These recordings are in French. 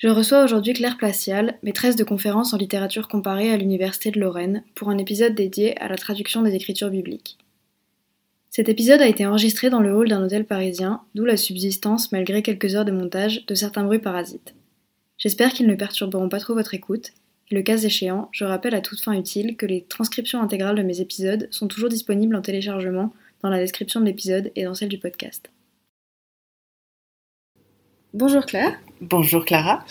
Je reçois aujourd'hui Claire Placial, maîtresse de conférences en littérature comparée à l'Université de Lorraine, pour un épisode dédié à la traduction des écritures bibliques. Cet épisode a été enregistré dans le hall d'un hôtel parisien, d'où la subsistance, malgré quelques heures de montage, de certains bruits parasites. J'espère qu'ils ne perturberont pas trop votre écoute, et le cas échéant, je rappelle à toute fin utile que les transcriptions intégrales de mes épisodes sont toujours disponibles en téléchargement dans la description de l'épisode et dans celle du podcast. Bonjour Claire. Bonjour Clara.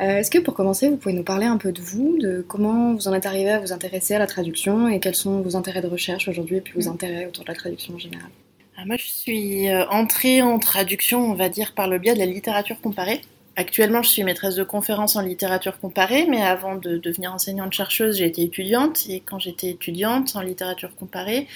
Euh, est-ce que pour commencer, vous pouvez nous parler un peu de vous, de comment vous en êtes arrivé à vous intéresser à la traduction et quels sont vos intérêts de recherche aujourd'hui et puis vos intérêts autour de la traduction en général? Ah, Moi, je suis euh, entrée en traduction, on va dire, par le biais de la littérature comparée. Actuellement, je suis maîtresse de conférences en littérature comparée, mais avant de devenir enseignante chercheuse, j'ai été étudiante. Et quand j'étais étudiante en littérature comparée,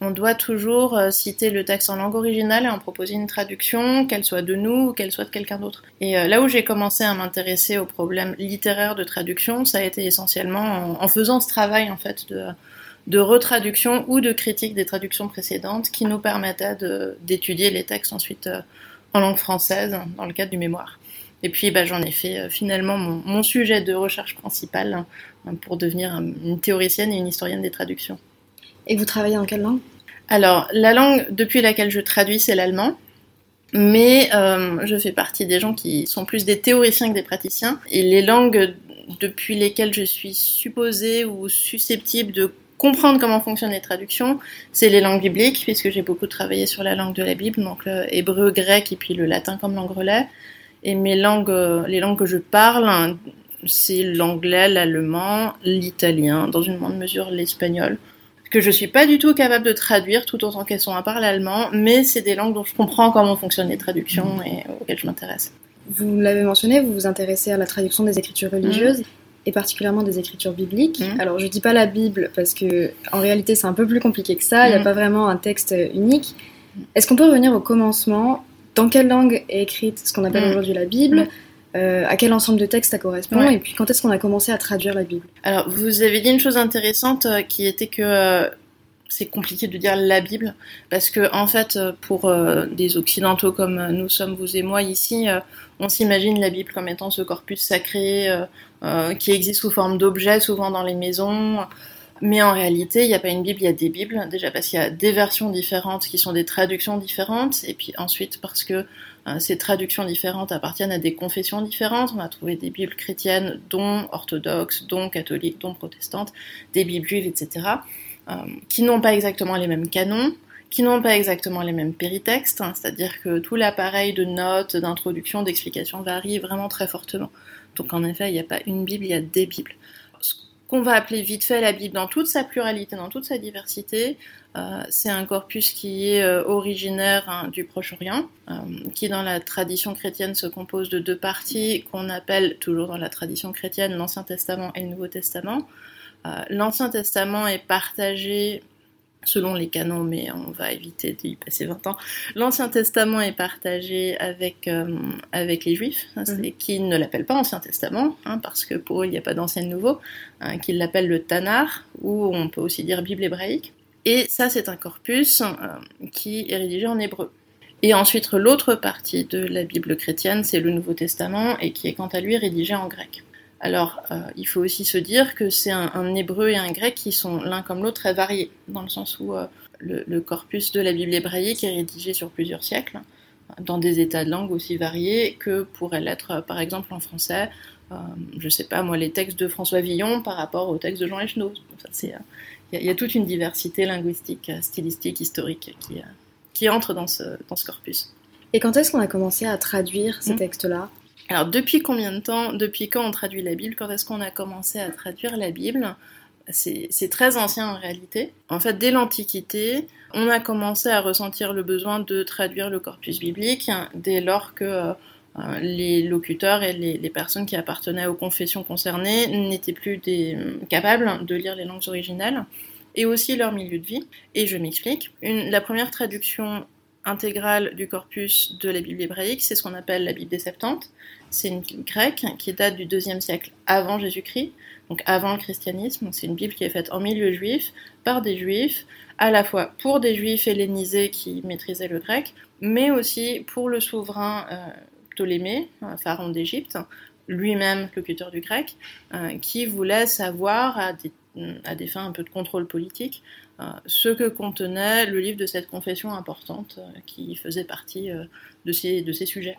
on doit toujours euh, citer le texte en langue originale et en proposer une traduction, qu'elle soit de nous ou qu'elle soit de quelqu'un d'autre. Et euh, là où j'ai commencé à m'intéresser aux problèmes littéraires de traduction, ça a été essentiellement en, faisant ce travail en fait de, retraduction ou de critique des traductions précédentes qui nous permettait d'étudier les textes ensuite euh, en langue française dans le cadre du mémoire. Et puis bah, j'en ai fait finalement mon, sujet de recherche principal hein, pour devenir une théoricienne et une historienne des traductions. Et vous travaillez en quelle langue? Alors, la langue depuis laquelle je traduis, c'est l'allemand. Mais euh, je fais partie des gens qui sont plus des théoriciens que des praticiens. Et les langues depuis lesquelles je suis supposée ou susceptible de comprendre comment fonctionnent les traductions, c'est les langues bibliques, puisque j'ai beaucoup travaillé sur la langue de la Bible, donc le hébreu, grec et puis le latin comme langue relais. Et mes langues, les langues que je parle, c'est l'anglais, l'allemand, l'italien, dans une moindre mesure l'espagnol que je suis pas du tout capable de traduire tout autant qu'elles sont à part l'allemand, mais c'est des langues dont je comprends comment fonctionnent les traductions et auxquelles je m'intéresse. Vous l'avez mentionné, vous vous intéressez à la traduction des écritures religieuses. Et particulièrement des écritures bibliques. Mm. Alors je dis pas la Bible parce que en réalité c'est un peu plus compliqué que ça. Il n'y a mm. pas vraiment un texte unique. Est-ce qu'on peut revenir au commencement? Dans quelle langue est écrite ce qu'on appelle mm. aujourd'hui la Bible? Euh, à quel ensemble de textes ça correspond et puis quand est-ce qu'on a commencé à traduire la Bible Alors vous avez dit une chose intéressante euh, qui était que euh, c'est compliqué de dire la Bible parce que en fait pour des occidentaux comme nous sommes vous et moi ici on s'imagine la Bible comme étant ce corpus sacré qui existe sous forme d'objets souvent dans les maisons mais en réalité, il n'y a pas une Bible, il y a des Bibles. Déjà parce qu'il y a des versions différentes qui sont des traductions différentes, et puis ensuite parce que euh, ces traductions différentes appartiennent à des confessions différentes. On a trouvé des Bibles chrétiennes, dont orthodoxes, dont catholiques, dont protestantes, des Bibles juives, etc., euh, qui n'ont pas exactement les mêmes canons, qui n'ont pas exactement les mêmes péritextes, hein, c'est-à-dire que tout l'appareil de notes, d'introduction, d'explication varie vraiment très fortement. Donc en effet, il n'y a pas une Bible, il y a des Bibles qu'on va appeler vite fait la Bible dans toute sa pluralité, dans toute sa diversité. Euh, c'est un corpus qui est euh, originaire hein, du Proche-Orient, euh, qui dans la tradition chrétienne se compose de deux parties qu'on appelle toujours dans la tradition chrétienne l'Ancien Testament et le Nouveau Testament. L'Ancien Testament est partagé selon les canons, mais on va éviter d'y passer 20 ans. L'Ancien Testament est partagé avec, euh, avec les Juifs, hein, mhm. qui ne l'appellent pas Ancien Testament, hein, parce que pour eux, il n'y a pas d'Ancien Nouveau, hein, qu'ils l'appellent le Tanar, ou on peut aussi dire Bible hébraïque. Et ça, c'est un corpus euh, qui est rédigé en hébreu. Et ensuite, l'autre partie de la Bible chrétienne, c'est le Nouveau Testament, et qui est quant à lui rédigé en grec. Alors, euh, il faut aussi se dire que c'est un, hébreu et un grec qui sont l'un comme l'autre très variés, dans le sens où euh, le, corpus de la Bible hébraïque est rédigé sur plusieurs siècles, dans des états de langue aussi variés que pourraient l'être, euh, par exemple, en français, je ne sais pas moi, les textes de François Villon par rapport aux textes de Jean Echenoz. Il y, a toute une diversité linguistique, stylistique, historique qui, qui entre dans ce, dans ce corpus. Et quand est-ce qu'on a commencé à traduire ces hmm. textes-là? Alors depuis combien de temps, depuis quand on traduit la Bible? Quand est-ce qu'on a commencé à traduire la Bible? C'est très ancien en réalité. En fait, dès l'Antiquité, on a commencé à ressentir le besoin de traduire le corpus biblique dès lors que euh, les locuteurs et les, personnes qui appartenaient aux confessions concernées n'étaient plus capables de lire les langues originales et aussi leur milieu de vie. Et je m'explique. La première traduction intégrale du corpus de la Bible hébraïque, c'est ce qu'on appelle la Bible des Septante. C'est une Bible grecque qui date du deuxième siècle avant Jésus-Christ, donc avant le christianisme. C'est une Bible qui est faite en milieu juif, par des juifs, à la fois pour des juifs hellénisés qui maîtrisaient le grec, mais aussi pour le souverain euh, Ptolémée, pharaon d'Égypte, lui-même locuteur du grec, euh, qui voulait savoir à des, fins un peu de contrôle politique ce que contenait le livre de cette confession importante qui faisait partie de ces, de ces sujets.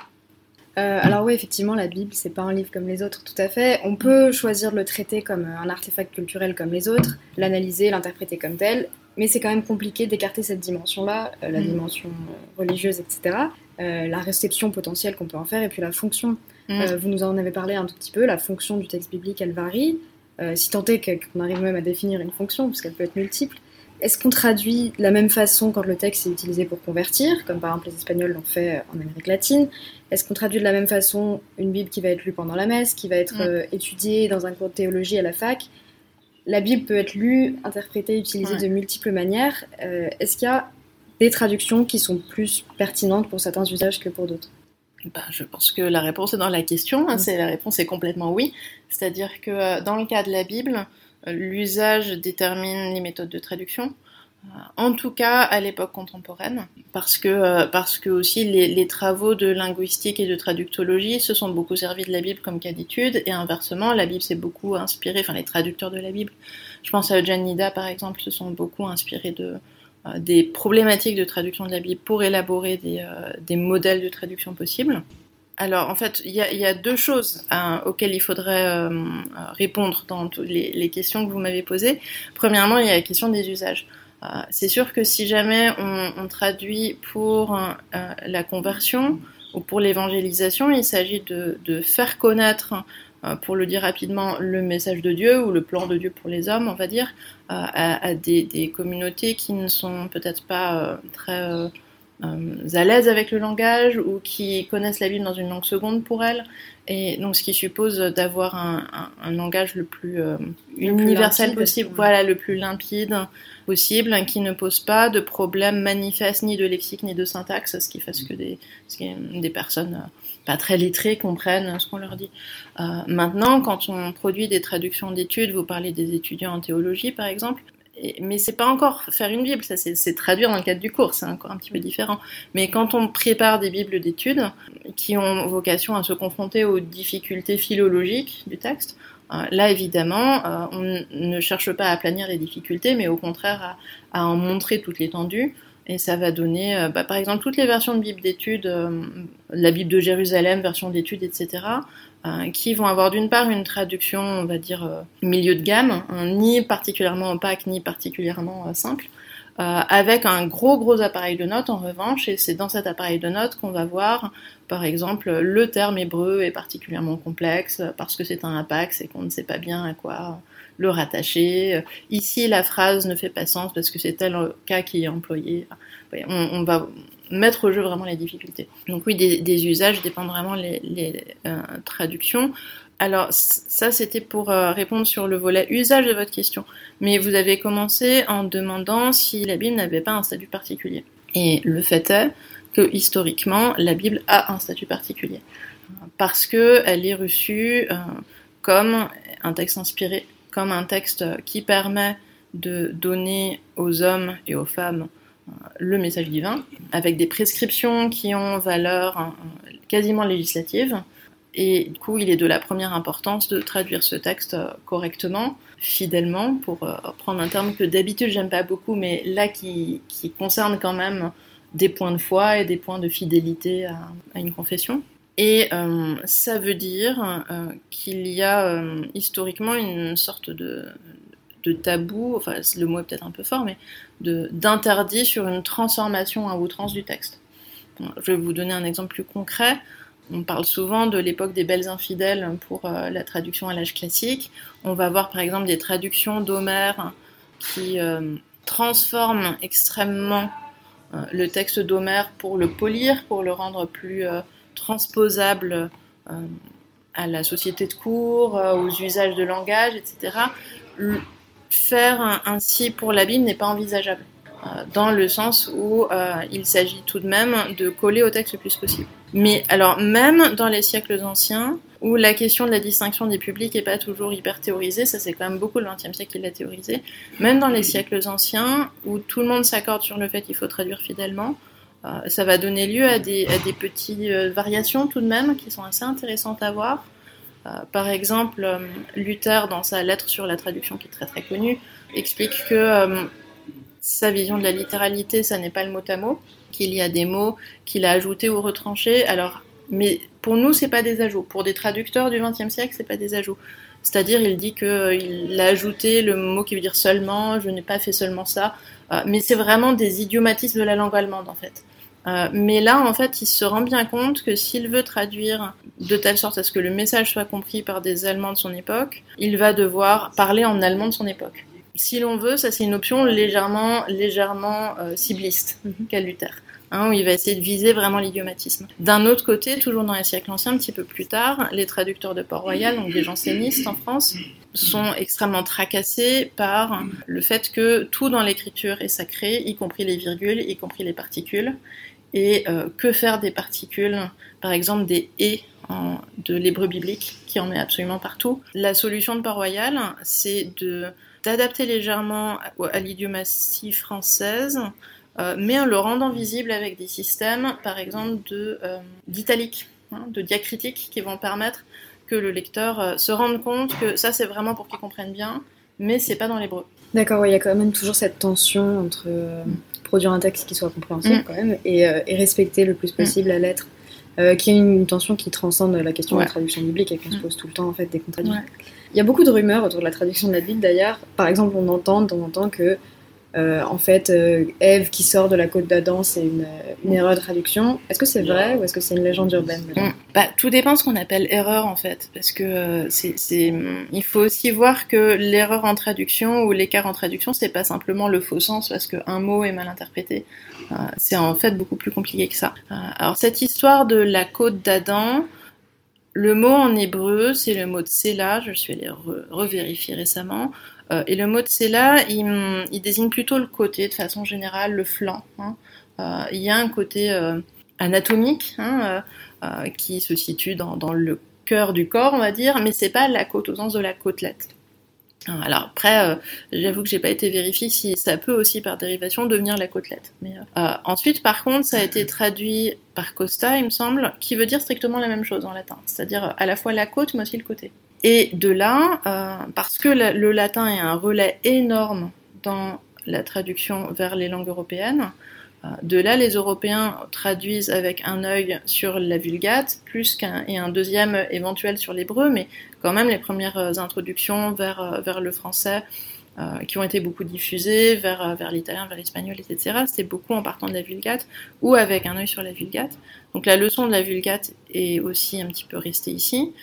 Euh, alors oui, effectivement, la Bible, c'est pas un livre comme les autres, tout à fait. On peut choisir de le traiter comme un artefact culturel comme les autres, l'analyser, l'interpréter comme tel, mais c'est quand même compliqué d'écarter cette dimension-là, euh, la mm. dimension euh, religieuse, etc., la réception potentielle qu'on peut en faire, et puis la fonction. Mm. vous nous en avez parlé un tout petit peu, la fonction du texte biblique, elle varie, si tant est qu'on arrive même à définir une fonction, parce qu'elle peut être multiple. Est-ce qu'on traduit de la même façon quand le texte est utilisé pour convertir, comme par exemple les Espagnols l'ont fait en Amérique latine Est-ce qu'on traduit de la même façon une Bible qui va être lue pendant la messe, qui va être euh, étudiée dans un cours de théologie à la fac La Bible peut être lue, interprétée, utilisée de multiples manières. Euh, est-ce qu'il y a des traductions qui sont plus pertinentes pour certains usages que pour d'autres? Bah, je pense que la réponse est dans la question. Hein, c'est, la réponse est complètement oui. C'est-à-dire que euh, dans le cas de la Bible, l'usage détermine les méthodes de traduction. Euh, en tout cas, à l'époque contemporaine, parce que, euh, parce que aussi les, travaux de linguistique et de traductologie se sont beaucoup servis de la Bible comme cas d'étude, et inversement, la Bible s'est beaucoup inspirée, enfin les traducteurs de la Bible, je pense à John Nida par exemple, se sont beaucoup inspirés de, euh, des problématiques de traduction de la Bible pour élaborer des, des modèles de traduction possibles. Alors, en fait, il y, a deux choses hein, auxquelles il faudrait euh, répondre dans les, les, questions que vous m'avez posées. Premièrement, il y a la question des usages. Euh, c'est sûr que si jamais on, traduit pour euh, la conversion ou pour l'évangélisation, il s'agit de, faire connaître, pour le dire rapidement, le message de Dieu ou le plan de Dieu pour les hommes, on va dire, à, des, communautés qui ne sont peut-être pas très à l'aise avec le langage ou qui connaissent la Bible dans une langue seconde pour elles. Et donc, ce qui suppose d'avoir un, un, langage le plus euh, universel possible, voilà, le plus limpide possible, qui ne pose pas de problème manifeste ni de lexique ni de syntaxe, ce qui fait que des, des personnes euh, pas très lettrées comprennent ce qu'on leur dit. Euh, maintenant, quand on produit des traductions d'études, vous parlez des étudiants en théologie par exemple, mais c'est pas encore faire une Bible, ça c'est traduire dans le cadre du cours, c'est encore un petit peu différent. Mais quand on prépare des Bibles d'études qui ont vocation à se confronter aux difficultés philologiques du texte, euh, là évidemment, euh, on ne cherche pas à planir les difficultés, mais au contraire à, en montrer toute l'étendue. Et ça va donner, euh, bah, par exemple, toutes les versions de Bible d'études, la Bible de Jérusalem, version d'études, etc. Euh, qui vont avoir d'une part une traduction, on va dire, euh, milieu de gamme, hein, ni particulièrement opaque, ni particulièrement euh, simple, avec un gros gros appareil de notes en revanche, et c'est dans cet appareil de notes qu'on va voir, par exemple, le terme hébreu est particulièrement complexe parce que c'est un apax et qu'on ne sait pas bien à quoi le rattacher. Ici, la phrase ne fait pas sens parce que c'est tel cas qui est employé. On, va mettre au jeu vraiment les difficultés. Donc oui, des, usages dépendent vraiment les, les traductions. Alors ça, c'était pour répondre sur le volet usage de votre question. Mais vous avez commencé en demandant si la Bible n'avait pas un statut particulier. Et le fait est que historiquement, la Bible a un statut particulier. Parce qu'elle est reçue euh, comme un texte inspiré, comme un texte qui permet de donner aux hommes et aux femmes euh, le message divin, avec des prescriptions qui ont valeur euh, quasiment législative. Et du coup, il est de la première importance de traduire ce texte correctement, fidèlement, pour prendre un terme que d'habitude j'aime pas beaucoup, mais là qui, concerne quand même des points de foi et des points de fidélité à, une confession. Et euh, ça veut dire euh, qu'il y a euh, historiquement une sorte de, de tabou, enfin le mot est peut-être un peu fort, mais d'interdit sur une transformation à outrance du texte. je vais vous donner un exemple plus concret. On parle souvent de l'époque des belles infidèles pour la traduction à l'âge classique. On va voir par exemple des traductions d'Homère qui transforment extrêmement euh, le texte d'Homère pour le polir, pour le rendre plus euh, transposable euh, à la société de cours, aux usages de langage, etc. Faire ainsi pour la Bible n'est pas envisageable, dans le sens où il s'agit tout de même de coller au texte le plus possible. Mais alors même dans les siècles anciens, où la question de la distinction des publics n'est pas toujours hyper théorisée, ça c'est quand même beaucoup le XXe siècle qui l'a théorisé, même dans les siècles anciens, où tout le monde s'accorde sur le fait qu'il faut traduire fidèlement, euh, ça va donner lieu à des, petites euh, variations tout de même qui sont assez intéressantes à voir. Euh, par exemple, Luther, dans sa lettre sur la traduction qui est très très connue, explique que sa vision de la littéralité, ça n'est pas le mot à mot, qu'il y a des mots qu'il a ajoutés ou retranchés. Alors mais pour nous, c'est pas des ajouts. Pour des traducteurs du XXe siècle, c'est pas des ajouts. C'est-à-dire, il dit qu'il a ajouté le mot qui veut dire seulement, je n'ai pas fait seulement ça. Euh, mais c'est vraiment des idiomatismes de la langue allemande, en fait. Euh, mais là, en fait, il se rend bien compte que s'il veut traduire de telle sorte à ce que le message soit compris par des Allemands de son époque, il va devoir parler en allemand de son époque. Si l'on veut, ça c'est une option légèrement, légèrement euh, cibliste mm qu'a Luther. Hein, où il va essayer de viser vraiment l'idiomatisme. D'un autre côté, toujours dans les siècles anciens, un petit peu plus tard, les traducteurs de Port-Royal, donc des jansénistes en France, sont extrêmement tracassés par le fait que tout dans l'écriture est sacré, y compris les virgules, y compris les particules. Et euh, que faire des particules, par exemple des et de l'hébreu biblique, qui en met absolument partout. La solution de Port-Royal, c'est d'adapter légèrement à l'idiomatie française euh, mais en le rendant visible avec des systèmes, par exemple, de, euh, d'italique, hein, de diacritique, qui vont permettre que le lecteur euh, se rende compte que ça, c'est vraiment pour qu'il comprenne bien, mais c'est pas dans l'hébreu. D'accord, il y a quand même toujours cette tension entre produire un texte qui soit compréhensible mm. quand même et, respecter le plus possible mm. la lettre, qui est une, tension qui transcende la question de la traduction biblique et qu'on se mm. pose tout le temps en fait dès qu'on traduit. Il y a beaucoup de rumeurs autour de la traduction de la Bible d'ailleurs. Par exemple, on entend de temps en temps que euh, en fait, euh, Ève qui sort de la côte d'Adam, c'est une, erreur de traduction. Est-ce que c'est vrai ou est-ce que c'est une légende urbaine mm. bah, Tout dépend de ce qu'on appelle erreur en fait, parce que euh, c'est, il faut aussi voir que l'erreur en traduction ou l'écart en traduction, c'est pas simplement le faux sens parce qu'un mot est mal interprété. c'est en fait beaucoup plus compliqué que ça. alors cette histoire de la côte d'Adam, le mot en hébreu, c'est le mot de Sela, je suis allée revérifier récemment. Euh, et le mot de Sela, il, il, désigne plutôt le côté, de façon générale, le flanc. Hein. Euh, il y a un côté euh, anatomique hein, qui se situe dans, dans, le cœur du corps, on va dire, mais c'est pas la côte au sens de la côtelette. Alors après, j'avoue que j'ai pas été vérifié si ça peut aussi par dérivation devenir la côtelette. Mais ensuite, par contre, ça a été traduit par Costa, il me semble, qui veut dire strictement la même chose en latin, c'est-à-dire à la fois la côte mais aussi le côté. Et de là, euh, parce que le latin est un relais énorme dans la traduction vers les langues européennes, euh, de là, les Européens traduisent avec un œil sur la Vulgate, plus qu'un et un deuxième éventuel sur l'hébreu, mais quand même les premières introductions vers, vers le français euh, qui ont été beaucoup diffusées vers, vers l'italien, vers l'espagnol, etc. C'était beaucoup en partant de la Vulgate ou avec un œil sur la Vulgate. Donc la leçon de la Vulgate est aussi un petit peu restée ici.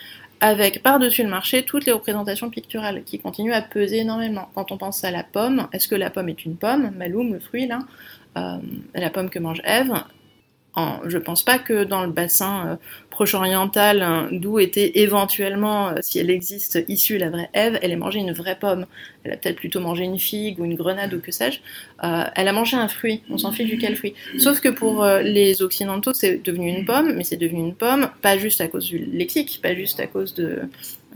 Avec par-dessus le marché toutes les représentations picturales qui continuent à peser énormément. Quand on pense à la pomme, est-ce que la pomme est une pomme, Maloum, le fruit là, euh, la pomme que mange Ève je pense pas que dans le bassin euh, proche-oriental, hein, d'où était éventuellement, euh, si elle existe, issue la vraie Ève, elle ait mangé une vraie pomme. Elle a peut-être plutôt mangé une figue ou une grenade ou que sais-je. Euh, elle a mangé un fruit. On s'en fiche duquel fruit. Sauf que pour les occidentaux, c'est devenu une pomme, mais c'est devenu une pomme pas juste à cause du lexique, pas juste à cause de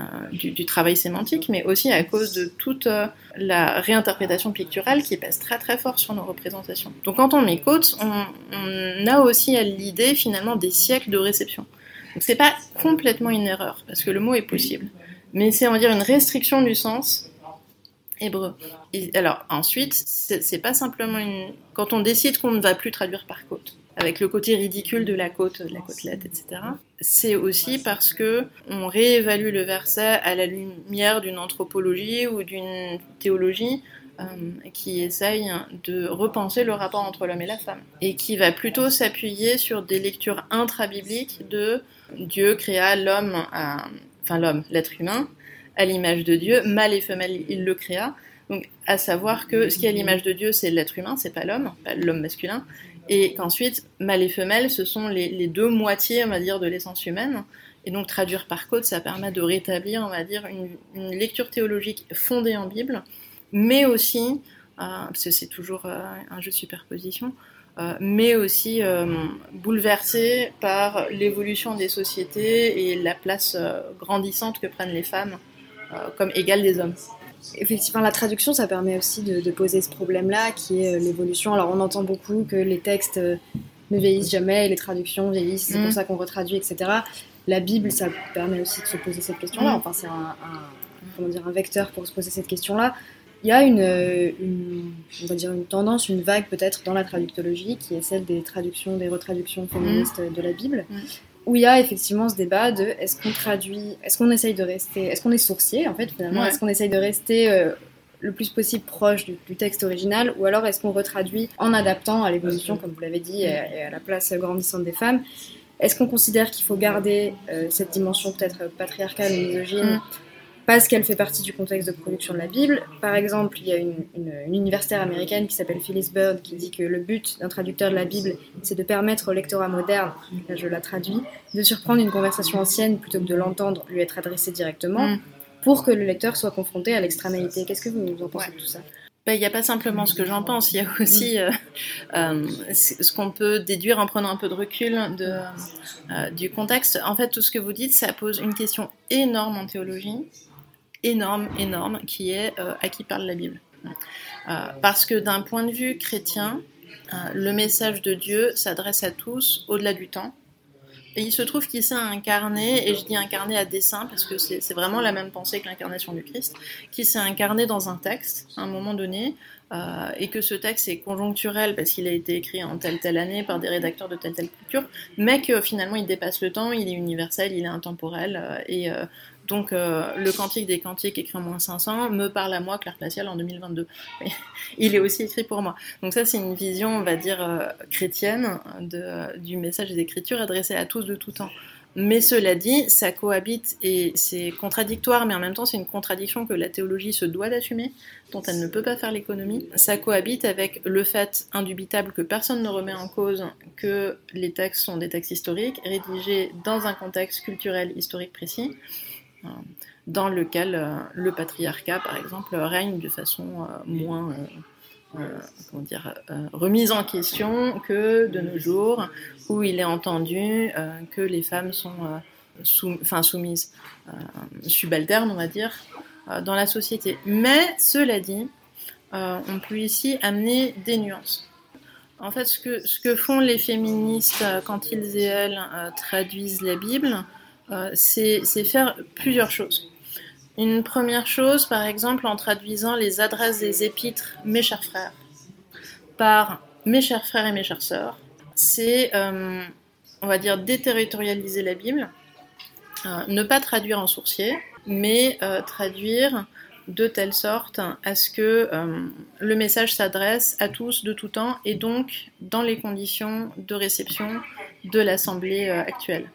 euh, du, travail sémantique, mais aussi à cause de toute euh, la réinterprétation picturale qui pèse très très fort sur nos représentations. Donc quand on met côte, on, a aussi à l'idée finalement des siècles de réception. Donc c'est pas complètement une erreur, parce que le mot est possible, mais c'est on va dire une restriction du sens hébreu. alors ensuite, c'est pas simplement une... Quand on décide qu'on ne va plus traduire par côte, avec le côté ridicule de la côte, de la côtelette, etc. C'est aussi parce que on réévalue le verset à la lumière d'une anthropologie ou d'une théologie euh, qui essaye de repenser le rapport entre l'homme et la femme et qui va plutôt s'appuyer sur des lectures intra-bibliques de Dieu créa l'homme, enfin l'homme, l'être humain, à l'image de Dieu, mâle et femelle, il le créa. Donc, à savoir que ce qui est à l'image de Dieu, c'est l'être humain, c'est pas l'homme, pas l'homme masculin, et qu'ensuite, mâle et femelle, ce sont les, deux moitiés, on va dire, de l'essence humaine. Et donc, traduire par code, ça permet de rétablir, on va dire, une, lecture théologique fondée en Bible, mais aussi, euh, parce que c'est toujours euh, un jeu de superposition, euh, mais aussi bouleversée par l'évolution des sociétés et la place grandissante que prennent les femmes comme égales des hommes. Effectivement, la traduction, ça permet aussi de, poser ce problème-là, qui est euh, l'évolution. Alors, on entend beaucoup que les textes euh, ne vieillissent jamais, les traductions vieillissent, c'est pour mm. ça qu'on retraduit, etc. La Bible, ça permet aussi de se poser cette question-là. Mm. Enfin, c'est un, comment dire, un vecteur pour se poser cette question-là. Il y a une, une, on va dire une tendance, une vague peut-être dans la traductologie, qui est celle des traductions, des retraductions féministes mm. de la Bible où il y a effectivement ce débat de est-ce qu'on traduit, est-ce qu'on essaye de rester, est-ce qu'on est sourcier en fait finalement, est-ce qu'on essaye de rester euh, le plus possible proche du, texte original ou alors est-ce qu'on retraduit en adaptant à l'évolution, comme vous l'avez dit, et à, la place grandissante des femmes? Est-ce qu'on considère qu'il faut garder euh, cette dimension peut-être patriarcale misogyne mm parce qu'elle fait partie du contexte de production de la Bible. Par exemple, il y a une, universitaire américaine qui s'appelle Phyllis Bird qui dit que le but d'un traducteur de la Bible, c'est de permettre au lectorat moderne, là je la traduis, de surprendre une conversation ancienne plutôt que de l'entendre lui être adressée directement, mm. pour que le lecteur soit confronté à l'extranéité. Qu'est-ce que vous en pensez de tout ça? Ben, il n'y a pas simplement ce que j'en pense, il y a aussi mm. euh, euh, ce qu'on peut déduire en prenant un peu de recul de, euh, du contexte. En fait, tout ce que vous dites, ça pose une question énorme en théologie, énorme, énorme, qui est euh, à qui parle la Bible. Euh, parce que d'un point de vue chrétien, euh, le message de Dieu s'adresse à tous au-delà du temps. Et il se trouve qu'il s'est incarné, et je dis incarné à dessein parce que c'est vraiment la même pensée que l'incarnation du Christ, qui s'est incarné dans un texte à un moment donné, et que ce texte est conjoncturel parce qu'il a été écrit en telle telle année par des rédacteurs de telle telle culture, mais que finalement il dépasse le temps, il est universel, il est intemporel, et donc euh, le Cantique des Cantiques écrit en moins 500 me parle à moi, Claire Glacial, en 2022. il est aussi écrit pour moi. Donc ça c'est une vision, on va dire, euh, chrétienne du message des Écritures adressé à tous de tout temps. Mais cela dit, ça cohabite et c'est contradictoire, mais en même temps c'est une contradiction que la théologie se doit d'assumer, dont elle ne peut pas faire l'économie. Ça cohabite avec le fait indubitable que personne ne remet en cause que les textes sont des textes historiques, rédigés dans un contexte culturel historique précis. Euh, dans lequel euh, le patriarcat, par exemple, règne de façon euh, moins comment dire, remise en question que de nos jours, où il est entendu que les femmes sont enfin, soumises, subalternes, on va dire, dans la société. Mais, cela dit, on peut ici amener des nuances. En fait, ce que, ce que font les féministes quand ils et elles traduisent la Bible, euh, c'est faire plusieurs choses. Une première chose, par exemple, en traduisant les adresses des épîtres Mes chers frères par Mes chers frères et mes chères sœurs, c'est, euh, on va dire, déterritorialiser la Bible, euh, ne pas traduire en sourcier, mais traduire de telle sorte à ce que le message s'adresse à tous de tout temps et donc dans les conditions de réception de l'Assemblée actuelle.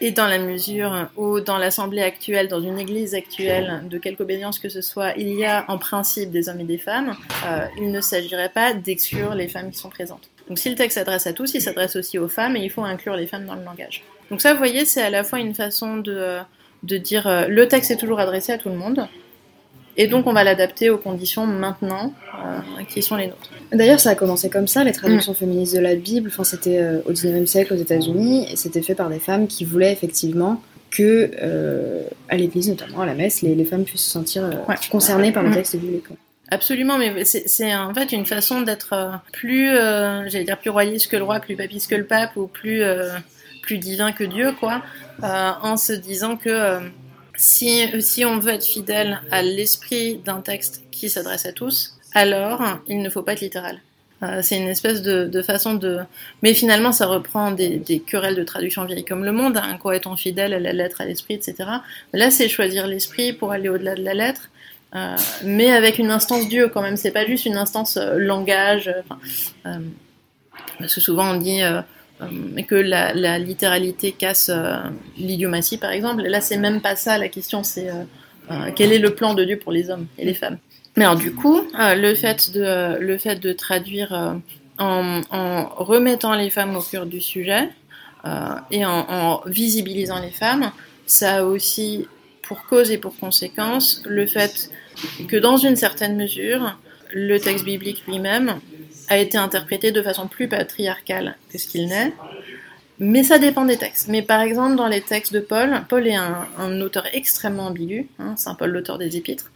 Et dans la mesure où, dans l'assemblée actuelle, dans une église actuelle, de quelque obédience que ce soit, il y a en principe des hommes et des femmes, euh, il ne s'agirait pas d'exclure les femmes qui sont présentes. Donc si le texte s'adresse à tous, il s'adresse aussi aux femmes et il faut inclure les femmes dans le langage. Donc ça, vous voyez, c'est à la fois une façon de, de dire euh, le texte est toujours adressé à tout le monde, et donc on va l'adapter aux conditions maintenant euh, qui sont les nôtres. D'ailleurs, ça a commencé comme ça, les traductions mm. féministes de la Bible. Enfin, c'était euh, au 19e siècle aux États-Unis et c'était fait par des femmes qui voulaient effectivement que, euh, à l'église, notamment à la messe, les, femmes puissent se sentir concernées par le mm. texte biblique. Absolument, mais c'est en fait une façon d'être plus, j'allais dire plus royaliste que le roi, plus papiste que le pape, ou plus, plus divin que Dieu, quoi, en se disant que si, si on veut être fidèle à l'esprit d'un texte qui s'adresse à tous, alors il ne faut pas être littéral. Euh, c'est une espèce de, façon de... Mais finalement, ça reprend des, querelles de traduction vieille comme le monde, hein, quoi étant fidèle à la lettre, à l'esprit, etc. Là, c'est choisir l'esprit pour aller au-delà de la lettre, euh, mais avec une instance Dieu quand même. C'est pas juste une instance euh, langage. parce que souvent on dit euh, que la, littéralité casse euh, l'idiomatie, par exemple. Et là, c'est même pas ça la question, c'est euh, quel est le plan de Dieu pour les hommes et les femmes? Mais alors, du coup, le, fait de, le fait de traduire en, remettant les femmes au cœur du sujet et en, visibilisant les femmes, ça a aussi pour cause et pour conséquence le fait que dans une certaine mesure, le texte biblique lui-même a été interprété de façon plus patriarcale que ce qu'il n'est. Mais ça dépend des textes. Mais par exemple, dans les textes de Paul, Paul est un, auteur extrêmement ambigu, hein, Saint Paul l'auteur des Épîtres,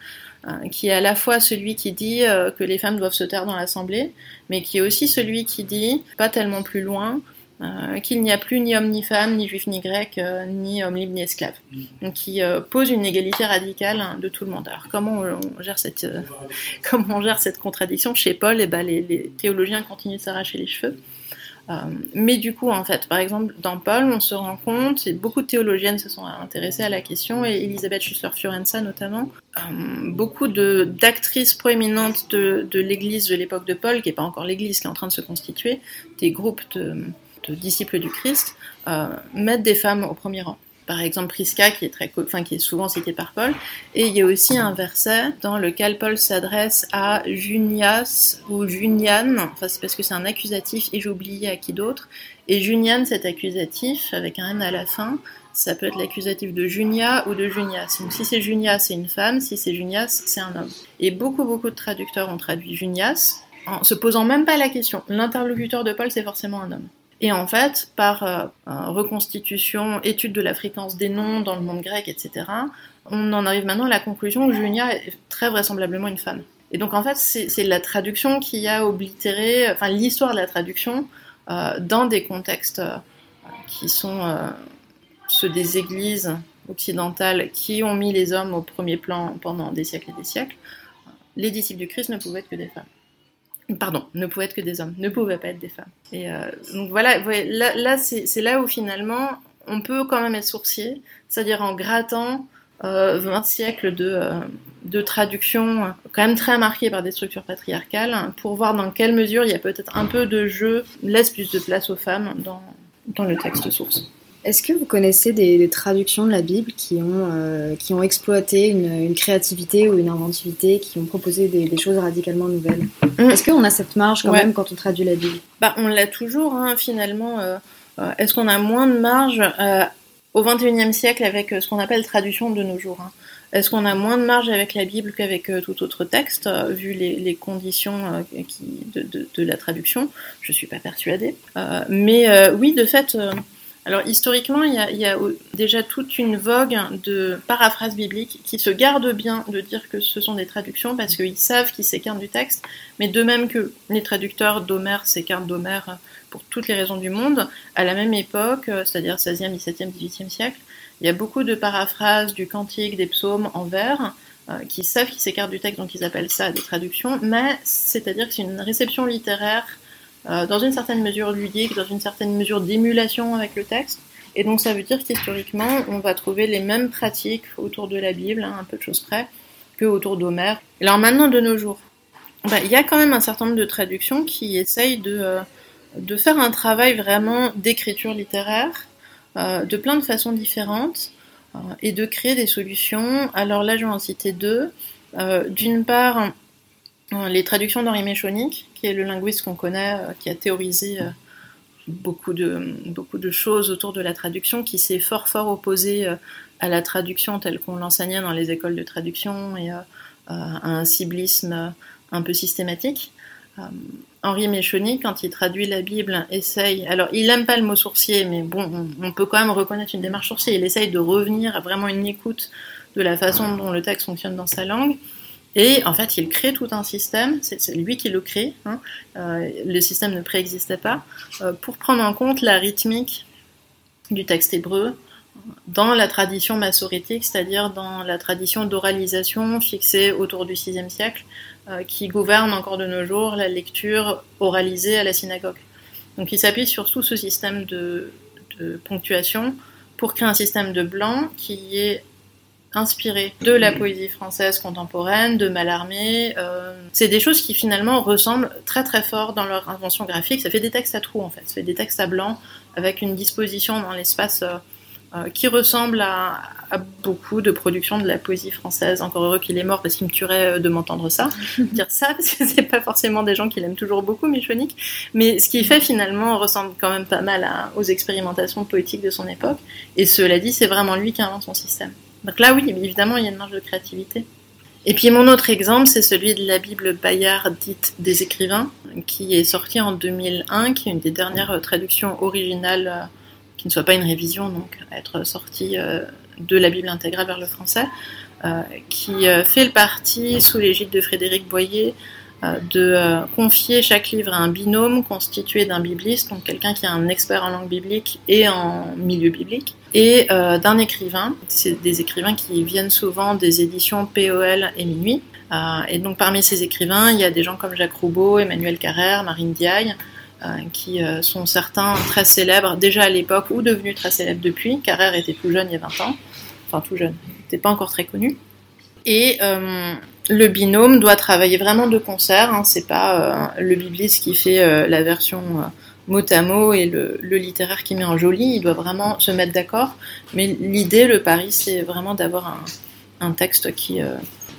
euh, qui est à la fois celui qui dit euh, que les femmes doivent se taire dans l'assemblée, mais qui est aussi celui qui dit, pas tellement plus loin, euh, qu'il n'y a plus ni homme ni femme, ni juif ni grec, euh, ni homme libre ni esclave. Donc qui euh, pose une égalité radicale de tout le monde. Alors comment on, gère cette comment gère cette contradiction chez Paul? Et eh ben les, les, théologiens continuent de s'arracher les cheveux. mais du coup, en fait, par exemple, dans Paul, on se rend compte, et beaucoup de théologiennes se sont intéressées à la question, et Elisabeth Schussler-Fiorenza notamment, beaucoup d'actrices proéminentes de, de l'Église de l'époque de Paul, qui n'est pas encore l'Église qui est en train de se constituer, des groupes de, disciples du Christ, euh, mettent des femmes au premier rang. Par exemple, Prisca, qui est, très, enfin, qui est souvent cité par Paul. Et il y a aussi un verset dans lequel Paul s'adresse à Junias ou Junian, enfin, c'est parce que c'est un accusatif et j'ai oublié à qui d'autre. Et Junian, cet accusatif, avec un N à la fin, ça peut être l'accusatif de Junia ou de Junias. Donc si c'est Junias, c'est une femme, si c'est Junias, c'est un homme. Et beaucoup, beaucoup de traducteurs ont traduit Junias, en se posant même pas la question. L'interlocuteur de Paul, c'est forcément un homme. Et en fait, par euh, reconstitution, étude de la fréquence des noms dans le monde grec, etc., on en arrive maintenant à la conclusion que Junia est très vraisemblablement une femme. Et donc en fait, c'est la traduction qui a oblitéré, enfin l'histoire de la traduction euh, dans des contextes euh, qui sont ceux des églises occidentales qui ont mis les hommes au premier plan pendant des siècles et des siècles. Les disciples du Christ ne pouvaient être que des femmes pardon, ne pouvaient être que des hommes, ne pouvaient pas être des femmes. Et euh, donc voilà, là, là c'est là où finalement on peut quand même être sourcier, c'est-à-dire en grattant euh, 20 siècles de, euh, de traduction quand même très marquées par des structures patriarcales, pour voir dans quelle mesure il y a peut-être un peu de jeu, laisse plus de place aux femmes dans le texte source. Est-ce que vous connaissez des, traductions de la Bible qui ont, euh, qui ont exploité une, créativité ou une inventivité, qui ont proposé des, choses radicalement nouvelles mm. Est-ce qu'on a cette marge quand même quand on traduit la Bible? Bah, On l'a toujours, hein, finalement. Euh, euh, est-ce qu'on a moins de marge au XXIe siècle avec ce qu'on appelle traduction de nos jours hein? Est-ce qu'on a moins de marge avec la Bible qu'avec tout autre texte, vu les, conditions qui, de, de, la traduction? Je ne suis pas persuadée. mais oui, de fait alors historiquement, il y, a, déjà toute une vogue de paraphrases bibliques qui se gardent bien de dire que ce sont des traductions parce qu'ils savent qu'ils s'écartent du texte, mais de même que les traducteurs d'Homère s'écartent d'Homère pour toutes les raisons du monde, à la même époque, c'est-à-dire 16e, 17e, 18e siècle, il y a beaucoup de paraphrases du cantique, des psaumes en vers, euh, qui savent qu'ils s'écartent du texte, donc ils appellent ça des traductions, mais c'est-à-dire que c'est une réception littéraire dans une certaine mesure ludique, dans une certaine mesure d'émulation avec le texte. Et donc ça veut dire qu'historiquement, on va trouver les mêmes pratiques autour de la Bible, hein, un peu de choses près, que autour d'Homère. Alors maintenant, de nos jours, bah, il y a quand même un certain nombre de traductions qui essayent de, euh, faire un travail vraiment d'écriture littéraire, de plein de façons différentes et de créer des solutions. Alors là, je vais en citer deux. D'une part, les traductions d'Henri Méchonic, qui est le linguiste qu'on connaît, qui a théorisé beaucoup de, beaucoup de choses autour de la traduction, qui s'est fort fort opposé à la traduction telle qu'on l'enseignait dans les écoles de traduction et à un ciblisme un peu systématique. Euh, Henri Méchoni, quand il traduit la Bible, essaye. Alors, il n'aime pas le mot sourcier, mais bon, on, peut quand même reconnaître une démarche sourcier. Il essaye de revenir à vraiment une écoute de la façon dont le texte fonctionne dans sa langue. Et en fait, il crée tout un système, c'est lui qui le crée, hein. euh, le système ne préexistait pas, euh, pour prendre en compte la rythmique du texte hébreu dans la tradition massorétique, c'est-à-dire dans la tradition d'oralisation fixée autour du VIe siècle, euh, qui gouverne encore de nos jours la lecture oralisée à la synagogue. Donc il s'appuie sur tout ce système de, ponctuation pour créer un système de blanc qui est inspiré de la poésie française contemporaine, de Mallarmé. Euh, c'est des choses qui finalement ressemblent très très fort dans leur invention graphique. Ça fait des textes à trous en fait, ça fait des textes à blanc avec une disposition dans l'espace euh, euh, qui ressemble à, beaucoup de productions de la poésie française. Encore heureux qu'il est mort parce qu'il me tuerait de m'entendre ça, dire ça, parce que c'est pas forcément des gens qui l'aiment toujours beaucoup, Michonique. Mais ce qu'il fait finalement ressemble quand même pas mal aux expérimentations poétiques de son époque. Et cela dit, c'est vraiment lui qui invente son système. Donc là, oui, évidemment, il y a une marge de créativité. Et puis mon autre exemple, c'est celui de la Bible Bayard dite des écrivains, qui est sortie en 2001, qui est une des dernières traductions originales qui ne soit pas une révision, donc être sorti euh, de la Bible intégrale vers le français, euh, qui euh, fait le parti, sous l'égide de Frédéric Boyer, de confier chaque livre à un binôme constitué d'un bibliste, donc quelqu'un qui est un expert en langue biblique et en milieu biblique, et d'un écrivain. C'est des écrivains qui viennent souvent des éditions POL et Minuit. et donc parmi ces écrivains, il y a des gens comme Jacques Roubaud, Emmanuel Carrère, Marine Diaye, euh, qui euh, sont certains très célèbres déjà à l'époque ou devenus très célèbres depuis. Carrère était tout jeune il y a 20 ans, enfin tout jeune, il n'était pas encore très connu. Et euh, le binôme doit travailler vraiment de concert, hein, c'est pas le bibliste qui fait la version mot à mot et le, littéraire qui met en joli, il doit vraiment se mettre d'accord. Mais l'idée, le pari, c'est vraiment d'avoir un, texte qui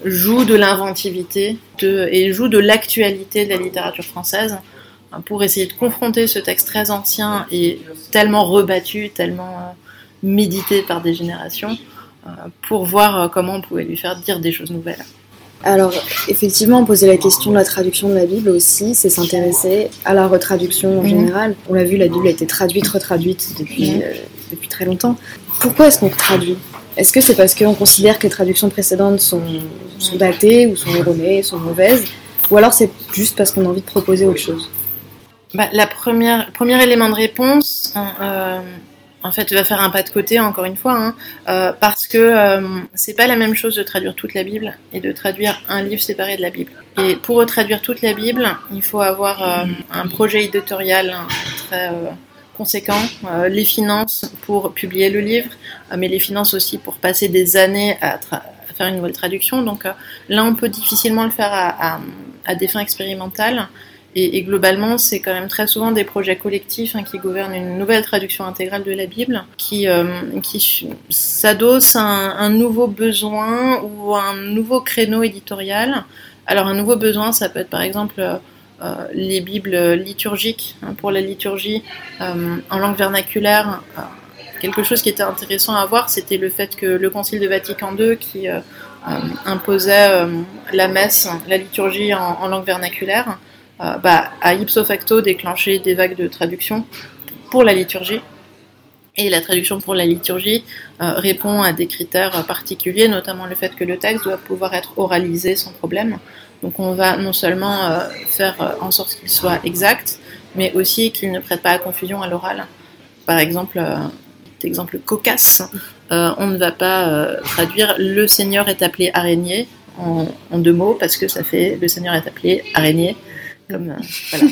joue de l'inventivité et joue de l'actualité de la littérature française pour essayer de confronter ce texte très ancien et tellement rebattu, tellement euh, médité par des générations, euh, pour voir euh, comment on pouvait lui faire dire des choses nouvelles. Alors, effectivement, poser la question de la traduction de la Bible aussi, c'est s'intéresser à la retraduction en mhm. général. On l'a vu, la Bible a été traduite, retraduite depuis, mhm. depuis très longtemps. Pourquoi est-ce qu'on traduit? Est-ce que c'est parce qu'on considère que les traductions précédentes sont, sont datées ou sont erronées, sont mauvaises? Ou alors c'est juste parce qu'on a envie de proposer autre chose? Bah, la première, premier élément de réponse, hein, euh, en fait, va faire un pas de côté, encore une fois, hein, euh, parce que euh, c'est pas la même chose de traduire toute la Bible et de traduire un livre séparé de la Bible. Et pour retraduire toute la Bible, il faut avoir euh, un projet éditorial très conséquent, les finances pour publier le livre, mais les finances aussi pour passer des années à, faire une nouvelle traduction. Donc là, on peut difficilement le faire à des fins expérimentales. Et, globalement, c'est quand même très souvent des projets collectifs hein, qui gouvernent une nouvelle traduction intégrale de la Bible, qui, euh, s'adosse à un, nouveau besoin ou un nouveau créneau éditorial. Alors un nouveau besoin, ça peut être par exemple euh, euh les Bibles liturgiques hein, pour la liturgie euh, en langue vernaculaire. quelque chose qui était intéressant à voir, c'était le fait que le Concile de Vatican II, qui imposait la messe, la liturgie en langue vernaculaire, euh, bah, a ipso facto déclenché des vagues de traduction pour la liturgie. Et la traduction pour la liturgie euh, répond à des critères particuliers, notamment le fait que le texte doit pouvoir être oralisé sans problème. Donc on va non seulement euh, faire en sorte qu'il soit exact, mais aussi qu'il ne prête pas à confusion à l'oral. Par exemple, exemple cocasse, on ne va pas traduire le Seigneur est appelé araignée en, deux mots parce que ça fait le Seigneur est appelé araignée euh,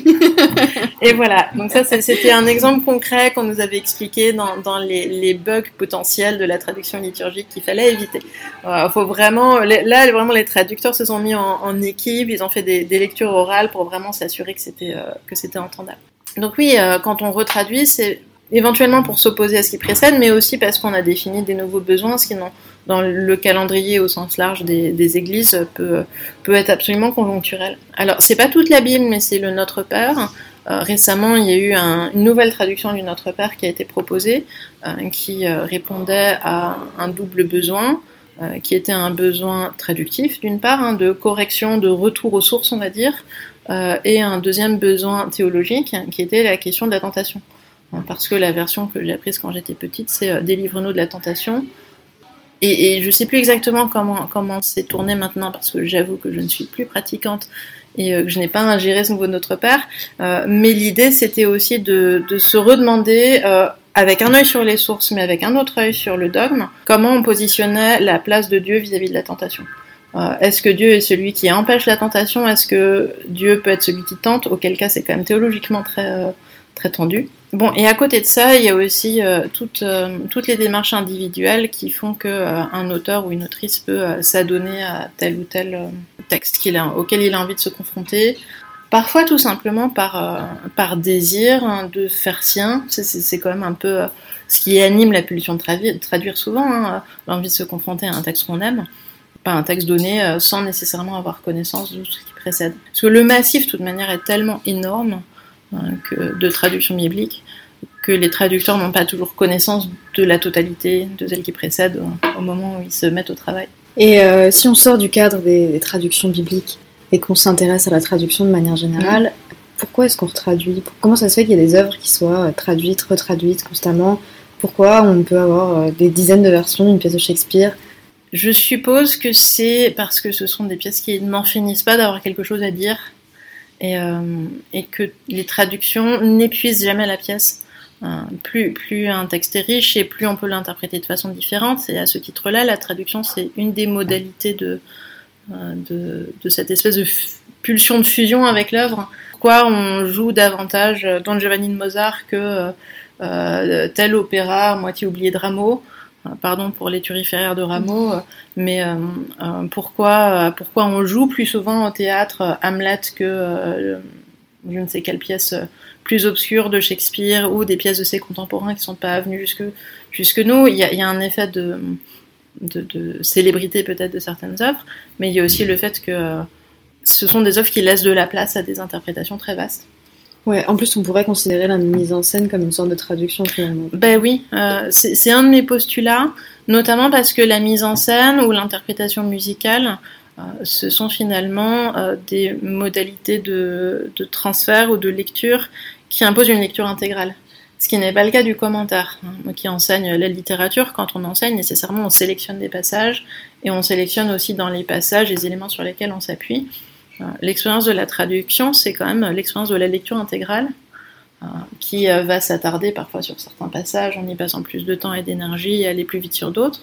et voilà, donc ça c'était un exemple concret qu'on nous avait expliqué dans, les, bugs potentiels de la traduction liturgique qu'il fallait éviter. Euh, faut vraiment, là vraiment les traducteurs se sont mis en, équipe, ils ont fait des, lectures orales pour vraiment s'assurer que c'était euh, que c'était entendable. Donc oui, quand on retraduit, c'est éventuellement pour s'opposer à ce qui précède, mais aussi parce qu'on a défini des nouveaux besoins, ce qui dans le calendrier au sens large des, églises peut, être absolument conjoncturel. Alors c'est pas toute la Bible, mais c'est le Notre Père. Euh, récemment, il y a eu une nouvelle traduction du Notre Père qui a été proposée, euh, qui euh, répondait à un double besoin, qui était un besoin traductif d'une part, hein, de correction, de retour aux sources, on va dire, et un deuxième besoin théologique, qui était la question de la tentation. Parce que la version que j'ai apprise quand j'étais petite, c'est Délivre-nous de la tentation. Et, je sais plus exactement comment c'est tourné maintenant parce que j'avoue que je ne suis plus pratiquante et euh, que je n'ai pas ingéré ce nouveau Notre Père. Euh, mais l'idée, c'était aussi de, de, se redemander, euh, avec un œil sur les sources, mais avec un autre œil sur le dogme, comment on positionnait la place de Dieu vis-à-vis de la tentation. Est-ce que Dieu est celui qui empêche la tentation? Est-ce que Dieu peut être celui qui tente? Auquel cas, c'est quand même théologiquement très, très tendu. Bon, et à côté de ça, il y a aussi euh, toutes, euh, toutes les démarches individuelles qui font que euh, auteur ou une autrice peut s'adonner à tel ou tel texte qu'il a, auquel il a envie de se confronter. Parfois, tout simplement par, par désir hein, de faire sien. C'est quand même un peu ce qui anime la pulsion de traduire, traduire souvent, hein, l'envie de se confronter à un texte qu'on aime, pas un texte donné sans nécessairement avoir connaissance de tout ce qui précède. Parce que le massif, de toute manière, est tellement énorme Hein, de traduction biblique, que les traducteurs n'ont pas toujours connaissance de la totalité de celle qui précède au moment où ils se mettent au travail. Et euh, si on sort du cadre des, traductions bibliques et qu'on s'intéresse à la traduction de manière générale, pourquoi est-ce qu'on retraduit? Comment ça se fait qu'il y a des œuvres qui soient traduites, retraduites constamment? Pourquoi on peut avoir euh, des dizaines de versions d'une pièce de Shakespeare? Je suppose que c'est parce que ce sont des pièces qui n'en finissent pas d'avoir quelque chose à dire et, euh, et que les traductions n'épuisent jamais la pièce. Euh, plus, un texte est riche et plus on peut l'interpréter de façon différente. Et à ce titre-là, la traduction, c'est une des modalités de, euh, cette espèce de pulsion de fusion avec l'œuvre. Pourquoi on joue davantage Don Giovanni de Mozart que euh, tel opéra moitié oublié de Rameau pardon pour les turiféraires de Rameau, euh, mais euh, pourquoi, pourquoi on joue plus souvent au théâtre Hamlet que je ne sais quelle pièce plus obscure de Shakespeare ou des pièces de ses contemporains qui ne sont pas venues jusque, jusque nous? Il y, a, il y a un effet de, de, de célébrité peut-être de certaines œuvres, mais il y a aussi le fait que ce sont des œuvres qui laissent de la place à des interprétations très vastes. Ouais, en plus, on pourrait considérer la mise en scène comme une sorte de traduction finalement. Ben oui, euh, c'est un de mes postulats, notamment parce que la mise en scène ou l'interprétation musicale, euh, ce sont finalement euh, des modalités de, transfert ou de lecture qui imposent une lecture intégrale. Ce qui n'est pas le cas du commentaire. Hein. Qui enseigne la littérature, quand on enseigne, nécessairement on sélectionne des passages et on sélectionne aussi dans les passages les éléments sur lesquels on s'appuie. L'expérience de la traduction, c'est quand même l'expérience de la lecture intégrale, euh, qui euh, va s'attarder parfois sur certains passages en y passant plus de temps et d'énergie et aller plus vite sur d'autres.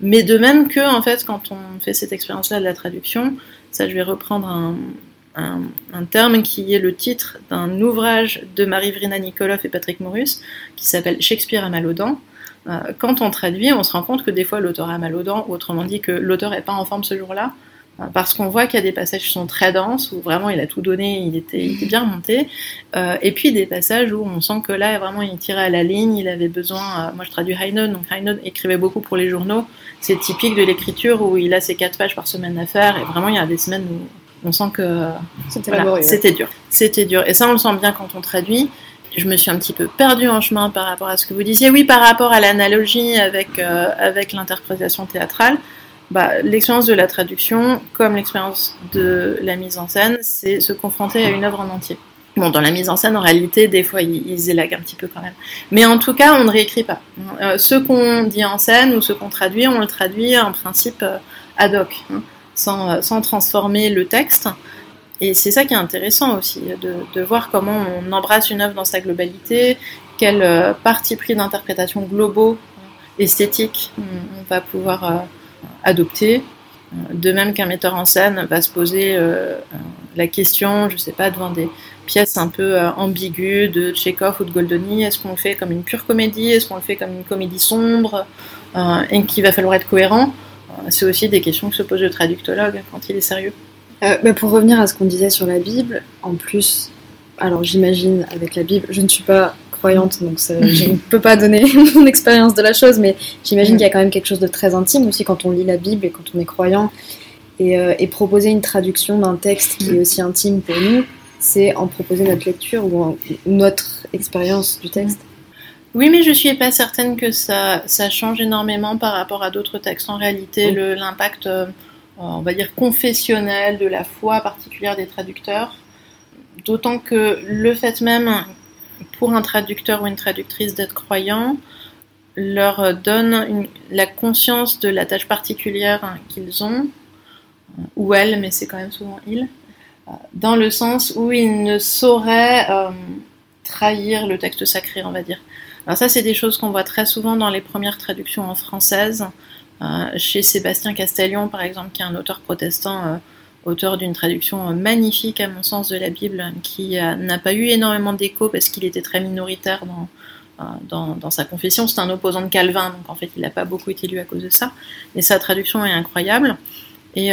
Mais de même que, en fait, quand on fait cette expérience-là de la traduction, ça je vais reprendre un, un, terme qui est le titre d'un ouvrage de Marie-Vrina Nikolov et Patrick Morus, qui s'appelle Shakespeare à mal aux dents. Euh, quand on traduit, on se rend compte que des fois l'auteur a mal aux dents, ou autrement dit que l'auteur n'est pas en forme ce jour-là, parce qu'on voit qu'il y a des passages qui sont très denses, où vraiment il a tout donné, il était, il était bien remonté, euh, et puis des passages où on sent que là, vraiment, il tirait à la ligne, il avait besoin, euh, moi je traduis Heine, donc Heine écrivait beaucoup pour les journaux, c'est typique de l'écriture où il a ses quatre pages par semaine à faire, et vraiment il y a des semaines où on sent que c'était dur. C'était dur, et ça on le sent bien quand on traduit. Je me suis un petit peu perdue en chemin par rapport à ce que vous disiez. Oui, par rapport à l'analogie avec, euh, avec l'interprétation théâtrale. Bah, l'expérience de la traduction, comme l'expérience de la mise en scène, c'est se confronter à une œuvre en entier. Bon, dans la mise en scène, en réalité, des fois, ils, élaguent un petit peu quand même. Mais en tout cas, on ne réécrit pas. Euh, ce qu'on dit en scène ou ce qu'on traduit, on le traduit en principe euh, ad hoc, hein, sans, euh, sans, transformer le texte. Et c'est ça qui est intéressant aussi, de, voir comment on embrasse une œuvre dans sa globalité, quel parti pris d'interprétation globaux, esthétiques, on, on va pouvoir adopter. De même qu'un metteur en scène va se poser euh, la question, je sais pas, devant des pièces un peu euh, ambiguës de Tchekhov ou de Goldoni, est-ce qu'on le fait comme une pure comédie, est-ce qu'on le fait comme une comédie sombre, euh, et qu'il va falloir être cohérent? C'est aussi des questions que se pose le traductologue quand il est sérieux. Pour revenir à ce qu'on disait sur la Bible, en plus, alors j'imagine avec la Bible, je ne suis pas croyante, donc je ne peux pas donner mon expérience de la chose, mais j'imagine qu'il y a quand même quelque chose de très intime aussi quand on lit la Bible et quand on est croyant. Et, et proposer une traduction d'un texte qui est aussi intime pour nous, c'est en proposer notre lecture ou notre expérience du texte. Oui, mais je ne suis pas certaine que ça, ça, change énormément par rapport à d'autres textes. En réalité, l'impact, euh, on va dire, confessionnel de la foi particulière des traducteurs, d'autant que le fait même pour un traducteur ou une traductrice d'être croyant leur donne la conscience de la tâche particulière qu'ils ont, ou elles, mais c'est quand même souvent ils, dans le sens où ils ne sauraient euh, trahir le texte sacré, on va dire. Alors ça, c'est des choses qu'on voit très souvent dans les premières traductions en française. Euh, chez Sébastien Castellion, par exemple, qui est un auteur protestant, euh, auteur d'une traduction magnifique, à mon sens, de la Bible, qui n'a pas eu énormément d'écho parce qu'il était très minoritaire dans, dans, sa confession. C'est un opposant de Calvin, donc en fait, il n'a pas beaucoup été lu à cause de ça. Mais sa traduction est incroyable. Et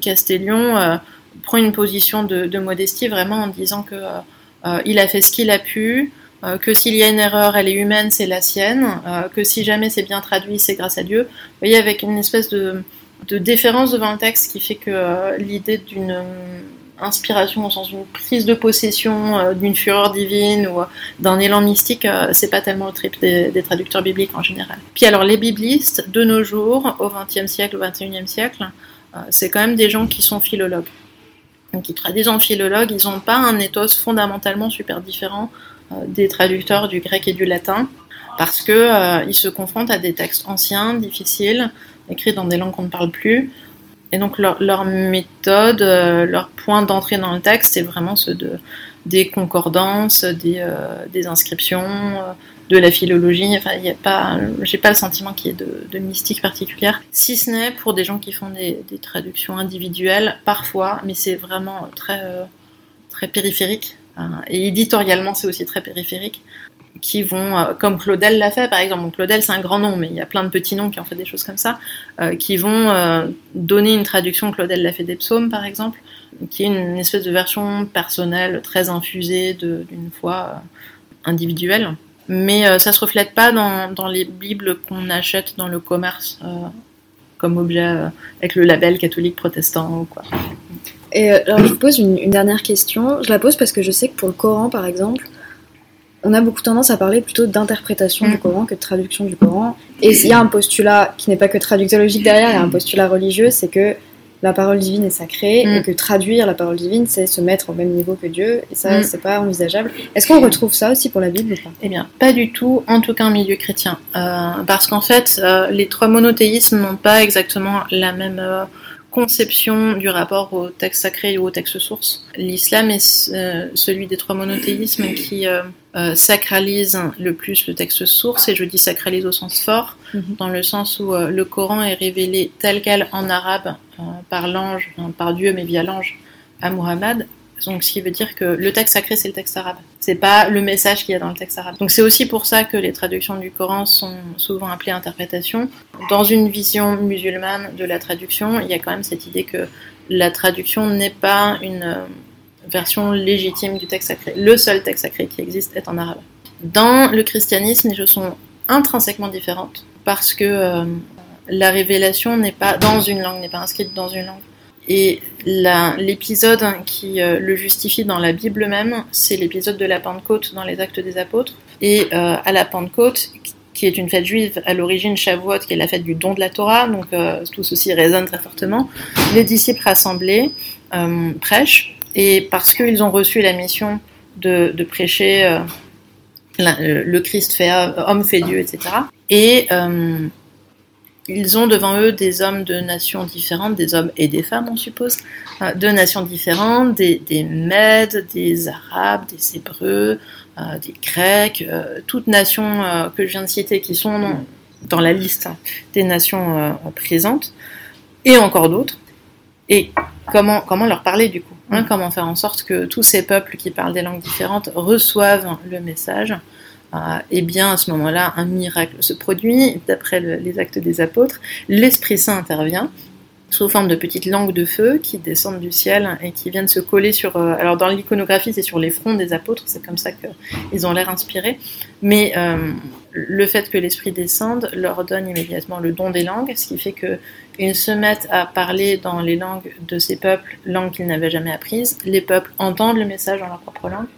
Castellion prend une position de, modestie vraiment en disant que euh, euh, a fait ce qu'il a pu, euh, que s'il y a une erreur, elle est humaine, c'est la sienne, que si jamais c'est bien traduit, c'est grâce à Dieu. Vous voyez, avec une espèce de, déférence devant le texte qui fait que l'idée d'une inspiration au sens d'une prise de possession d'une fureur divine ou d'un élan mystique, c'est pas tellement le trip des, traducteurs bibliques en général. Puis alors les biblistes de nos jours, au XXe siècle, au XXIe siècle, c'est quand même des gens qui sont philologues qui traduisent en philologue, ils n'ont pas un ethos fondamentalement super différent euh, des traducteurs du grec et du latin, parce qu'ils euh, se confrontent à des textes anciens, difficiles, écrits dans des langues qu'on ne parle plus. Et donc leur, méthode, euh, leur point d'entrée dans le texte, c'est vraiment ceux de, des concordances, des, des inscriptions, de la philologie. Enfin, il a pas, j'ai pas le sentiment qu'il y ait de, mystique particulière, si ce n'est pour des gens qui font des, traductions individuelles, parfois, mais c'est vraiment très, euh, très périphérique. Et éditorialement, c'est aussi très périphérique qui vont, euh, comme Claudel l'a fait par exemple, Claudel c'est un grand nom, mais il y a plein de petits noms qui ont fait des choses comme ça, euh, qui vont donner une traduction, Claudel l'a fait des psaumes par exemple, qui est une espèce de version personnelle très infusée d'une foi individuelle mais euh, ça se reflète pas dans, les bibles qu'on achète dans le commerce euh, comme objet euh, avec le label catholique protestant ou quoi. Et alors je vous pose une, dernière question. Je la pose parce que je sais que pour le Coran par exemple, on a beaucoup tendance à parler plutôt d'interprétation du mm. Coran que de traduction du Coran. Et il y a un postulat qui n'est pas que traductologique derrière, il y a un postulat religieux, c'est que la parole divine est sacrée et mm. que traduire la parole divine, c'est se mettre au même niveau que Dieu. Et ça, mm. c'est pas envisageable. Est-ce qu'on retrouve ça aussi pour la Bible ou pas? Eh bien, pas du tout, en tout cas en milieu chrétien. Euh, parce qu'en fait, euh, les trois monothéismes n'ont pas exactement la même. Euh, conception du rapport au texte sacré ou au texte source. L'islam est euh, celui des trois monothéismes qui euh, euh, sacralise le plus le texte source, et je dis sacralise au sens fort, mhm. dans le sens où le Coran est révélé tel quel en arabe par l'ange, par Dieu mais via l'ange à Muhammad, donc, ce qui veut dire que le texte sacré, c'est le texte arabe. C'est pas le message qu'il y a dans le texte arabe. Donc, c'est aussi pour ça que les traductions du Coran sont souvent appelées interprétations. Dans une vision musulmane de la traduction, il y a quand même cette idée que la traduction n'est pas une euh, version légitime du texte sacré. Le seul texte sacré qui existe est en arabe. Dans le christianisme, les choses sont intrinsèquement différentes parce que euh, la révélation n'est pas dans une langue, n'est pas inscrite dans une langue. Et l'épisode qui euh, le justifie dans la Bible même, c'est l'épisode de la Pentecôte dans les Actes des Apôtres. Et euh, à la Pentecôte, qui est une fête juive à l'origine, Shavuot, qui est la fête du don de la Torah, donc euh, tout ceci résonne très fortement. Les disciples rassemblés prêchent, et parce qu'ils ont reçu la mission de, prêcher le Christ fait homme fait Dieu, etc. Et ils ont devant eux des hommes de nations différentes, des hommes et des femmes, on suppose, euh, de nations différentes, des, des Mèdes, des Arabes, des Hébreux, euh, des Grecs, euh, toutes nations que je viens de citer qui sont dans, la liste des nations présentes, et encore d'autres. Et comment, comment leur parler du coup hein, Comment faire en sorte que tous ces peuples qui parlent des langues différentes reçoivent le message eh bien à ce moment-là, un miracle se produit, d'après les actes des apôtres, l'Esprit Saint intervient, sous forme de petites langues de feu qui descendent du ciel et qui viennent se coller sur. Euh, alors dans l'iconographie, c'est sur les fronts des apôtres, c'est comme ça qu'ils ont l'air inspirés. Mais euh, le fait que l'esprit descende leur donne immédiatement le don des langues, ce qui fait qu'ils se mettent à parler dans les langues de ces peuples, langues qu'ils n'avaient jamais apprises. Les peuples entendent le message dans leur propre langue.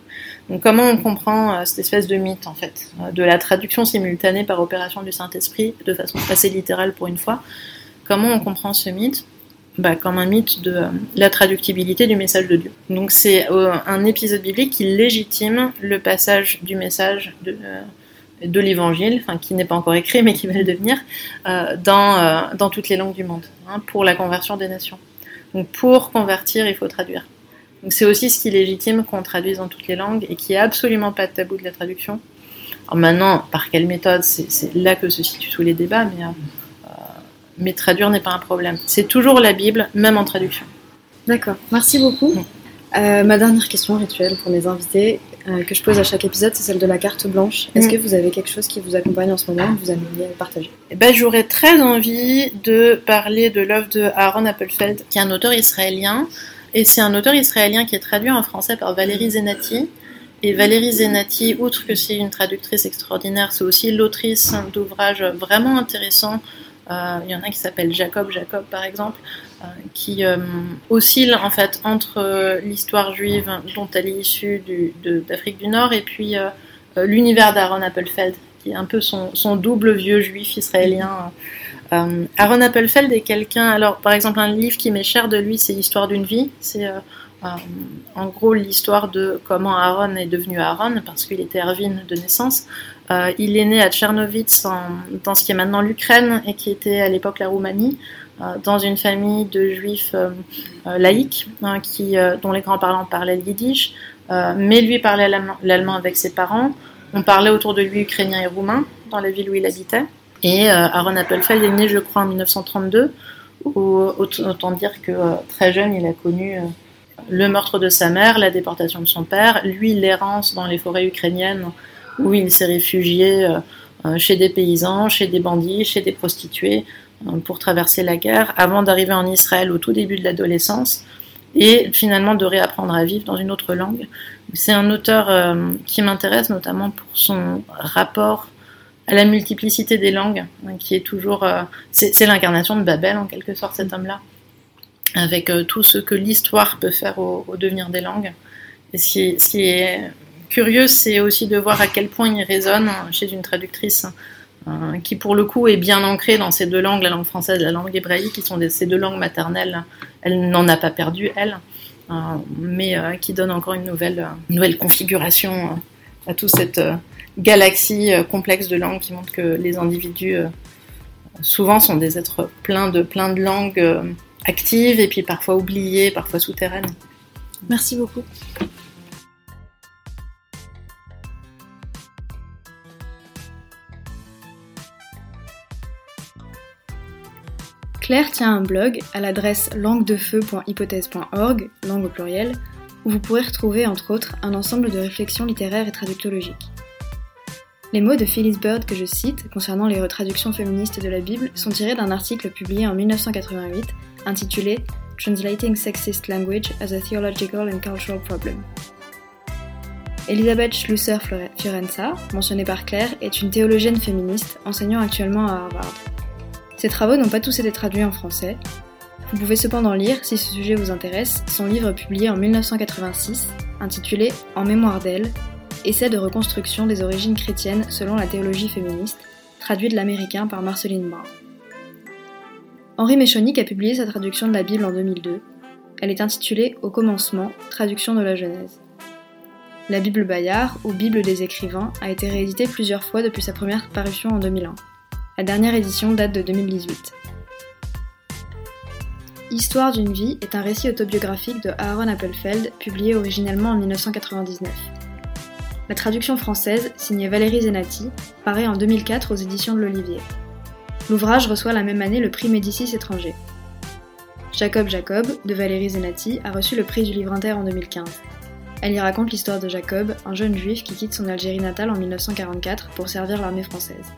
Comment on comprend euh, cette espèce de mythe en fait, de la traduction simultanée par opération du Saint-Esprit de façon assez littérale pour une fois? Comment on comprend ce mythe? Bah, comme un mythe de euh, la traductibilité du message de Dieu. Donc c'est euh, un épisode biblique qui légitime le passage du message de, euh, l'évangile, qui n'est pas encore écrit mais qui va le devenir, dans, dans toutes les langues du monde, hein, pour la conversion des nations. Donc pour convertir, il faut traduire. Donc c'est aussi ce qui légitime qu'on traduise dans toutes les langues et qui n'y a absolument pas de tabou de la traduction. Alors maintenant, par quelle méthode, c'est là que se situent tous les débats, mais mais traduire n'est pas un problème. C'est toujours la Bible, même en traduction. D'accord, merci beaucoup. Euh, ma dernière question rituelle pour mes invités, euh, que je pose à chaque épisode, c'est celle de la carte blanche. Est-ce mm. que vous avez quelque chose qui vous accompagne en ce moment que vous aimeriez partager? Eh ben, J'aurais très envie de parler de l'œuvre de Aaron Appelfeld, qui est un auteur israélien. Et c'est un auteur israélien qui est traduit en français par Valérie Zenati. Et Valérie Zenati, outre que c'est une traductrice extraordinaire, c'est aussi l'autrice d'ouvrages vraiment intéressants euh, il y en a qui s'appelle Jacob Jacob par exemple, euh, qui euh, oscille en fait entre l'histoire juive dont elle est issue d'Afrique du, Nord et puis l'univers d'Aaron Appelfeld, qui est un peu son, son double vieux juif israélien. Aaron Appelfeld est quelqu'un, alors par exemple un livre qui m'est cher de lui, c'est Histoire d'une vie, c'est en gros l'histoire de comment Aaron est devenu Aaron, parce qu'il était Erwin de naissance. Euh, il est né à Tchernovitz, dans ce qui est maintenant l'Ukraine et qui était à l'époque la Roumanie, euh, dans une famille de juifs euh, laïcs, hein, qui, dont les grands-parents parlaient le yiddish, mais lui parlait l'allemand avec ses parents. On parlait autour de lui ukrainien et roumain, dans la ville où il habitait. Et Aaron Appelfeld est né, je crois, en 1932. autant dire que très jeune, il a connu le meurtre de sa mère, la déportation de son père, lui l'errance dans les forêts ukrainiennes où il s'est réfugié euh, euh, chez des paysans, chez des bandits, chez des prostituées euh, pour traverser la guerre avant d'arriver en Israël au tout début de l'adolescence et finalement de réapprendre à vivre dans une autre langue. C'est un auteur qui m'intéresse notamment pour son rapport à la multiplicité des langues, hein, qui est toujours... c'est l'incarnation de Babel en quelque sorte cet homme-là avec euh, tout ce que l'histoire peut faire au, devenir des langues. Et ce qui, est curieux, c'est aussi de voir à quel point il résonne chez une traductrice euh, qui, pour le coup, est bien ancrée dans ces deux langues, la langue française et la langue hébraïque, qui sont ces deux langues maternelles. Elle n'en a pas perdu, elle, euh, mais qui donne encore une nouvelle, configuration à toute cette galaxie complexe de langues qui montre que les individus, souvent, sont des êtres pleins de, plein de langues active et puis parfois oubliée, parfois souterraine. Merci beaucoup. Claire tient un blog à l'adresse languedefeu.hypothèse.org, langue au pluriel, où vous pourrez retrouver entre autres un ensemble de réflexions littéraires et traductologiques. Les mots de Phyllis Bird que je cite concernant les retraductions féministes de la Bible sont tirés d'un article publié en 1988 intitulé Translating Sexist Language as a Theological and Cultural Problem. Elisabeth Schlusser-Fiorenza, mentionnée par Claire, est une théologienne féministe enseignant actuellement à Harvard. Ses travaux n'ont pas tous été traduits en français. Vous pouvez cependant lire, si ce sujet vous intéresse, son livre publié en 1986, intitulé En mémoire d'elle, Essai de reconstruction des origines chrétiennes selon la théologie féministe, traduit de l'américain par Marceline Brown. Henri Méchonic a publié sa traduction de la Bible en 2002. Elle est intitulée Au commencement, traduction de la Genèse. La Bible Bayard, ou Bible des écrivains, a été rééditée plusieurs fois depuis sa première parution en 2001. La dernière édition date de 2018. Histoire d'une vie est un récit autobiographique de Aaron Appelfeld, publié originellement en 1999. La traduction française, signée Valérie Zenati, paraît en 2004 aux éditions de l'Olivier. L'ouvrage reçoit la même année le prix Médicis étranger. Jacob Jacob, de Valérie Zenati, a reçu le prix du livre inter en 2015. Elle y raconte l'histoire de Jacob, un jeune juif qui quitte son Algérie natale en 1944 pour servir l'armée française.